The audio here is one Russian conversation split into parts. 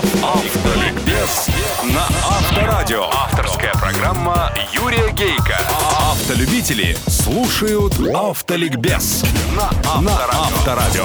Автоликбез на Авторадио. Авторская программа Юрия Гейка. Автолюбители слушают Автоликбез на Авторадио.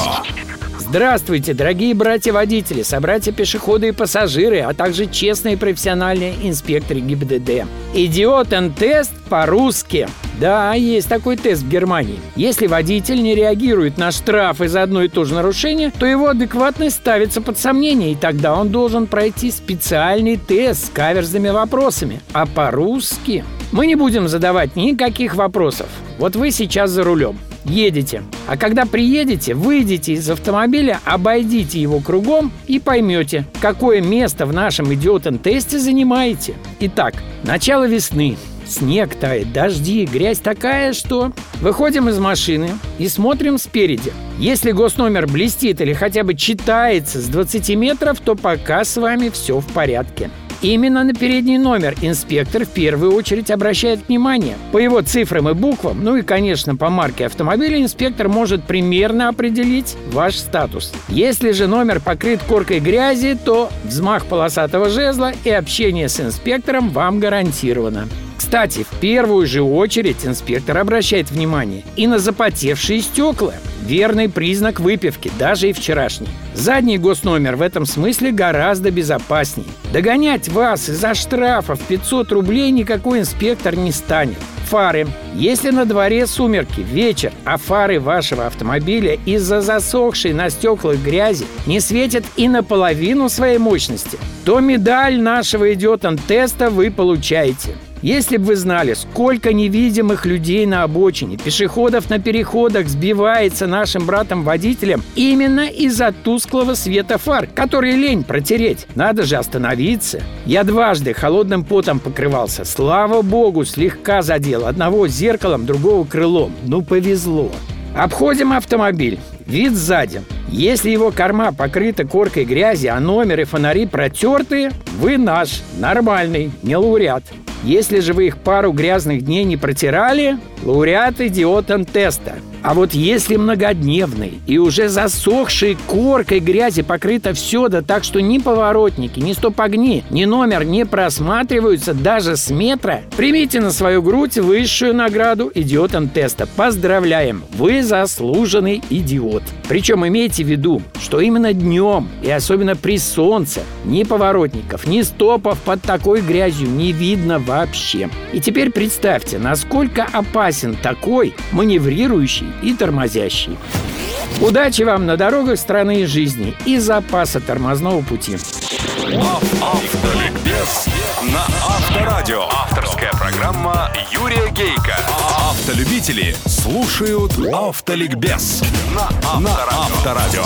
Здравствуйте, дорогие братья-водители, собратья-пешеходы и пассажиры, а также честные профессиональные инспекторы ГИБДД. Идиот-тест по-русски. Да, есть такой тест в Германии. Если водитель не реагирует на штрафы за одно и то же нарушение, то его адекватность ставится под сомнение, и тогда он должен пройти специальный тест с каверзными вопросами. А по-русски мы не будем задавать никаких вопросов. Вот вы сейчас за рулем едете. А когда приедете, выйдете из автомобиля, обойдите его кругом и поймете, какое место в нашем идиотен-тесте занимаете. Итак, начало весны. Снег тает, дожди, грязь такая, что... Выходим из машины и смотрим спереди. Если госномер блестит или хотя бы читается с 20 метров, то пока с вами все в порядке. Именно на передний номер инспектор в первую очередь обращает внимание. По его цифрам и буквам, ну и, конечно, по марке автомобиля, инспектор может примерно определить ваш статус. Если же номер покрыт коркой грязи, то взмах полосатого жезла и общение с инспектором вам гарантировано. Кстати, в первую же очередь инспектор обращает внимание и на запотевшие стекла. Верный признак выпивки, даже и вчерашний. Задний госномер в этом смысле гораздо безопаснее. Догонять вас из-за штрафа в 500 рублей никакой инспектор не станет. Фары. Если на дворе сумерки, вечер, а фары вашего автомобиля из-за засохшей на стеклах грязи не светят и наполовину своей мощности, то медаль нашего идиотан-теста вы получаете. Если бы вы знали, сколько невидимых людей на обочине, пешеходов на переходах сбивается нашим братом-водителем именно из-за тусклого света фар, который лень протереть. Надо же остановиться. Я дважды холодным потом покрывался. Слава богу, слегка задел. Одного зеркалом, другого крылом. Ну, повезло. Обходим автомобиль. Вид сзади. Если его корма покрыта коркой грязи, а номер и фонари протертые, вы наш, нормальный, не лауреат. Если же вы их пару грязных дней не протирали, лауреат идиотан теста. А вот если многодневный и уже засохшей коркой грязи покрыто все, да так, что ни поворотники, ни стоп-огни, ни номер не просматриваются даже с метра, примите на свою грудь высшую награду идиотам теста. Поздравляем! Вы заслуженный идиот. Причем имейте в виду, что именно днем и особенно при солнце ни поворотников, ни стопов под такой грязью не видно вообще. И теперь представьте, насколько опасен такой маневрирующий и тормозящий. Удачи вам на дорогах страны и жизни и запаса тормозного пути. Автоликбез на Авторадио. Авторская программа Юрия Гейка. Автолюбители слушают Автоликбез на Авторадио.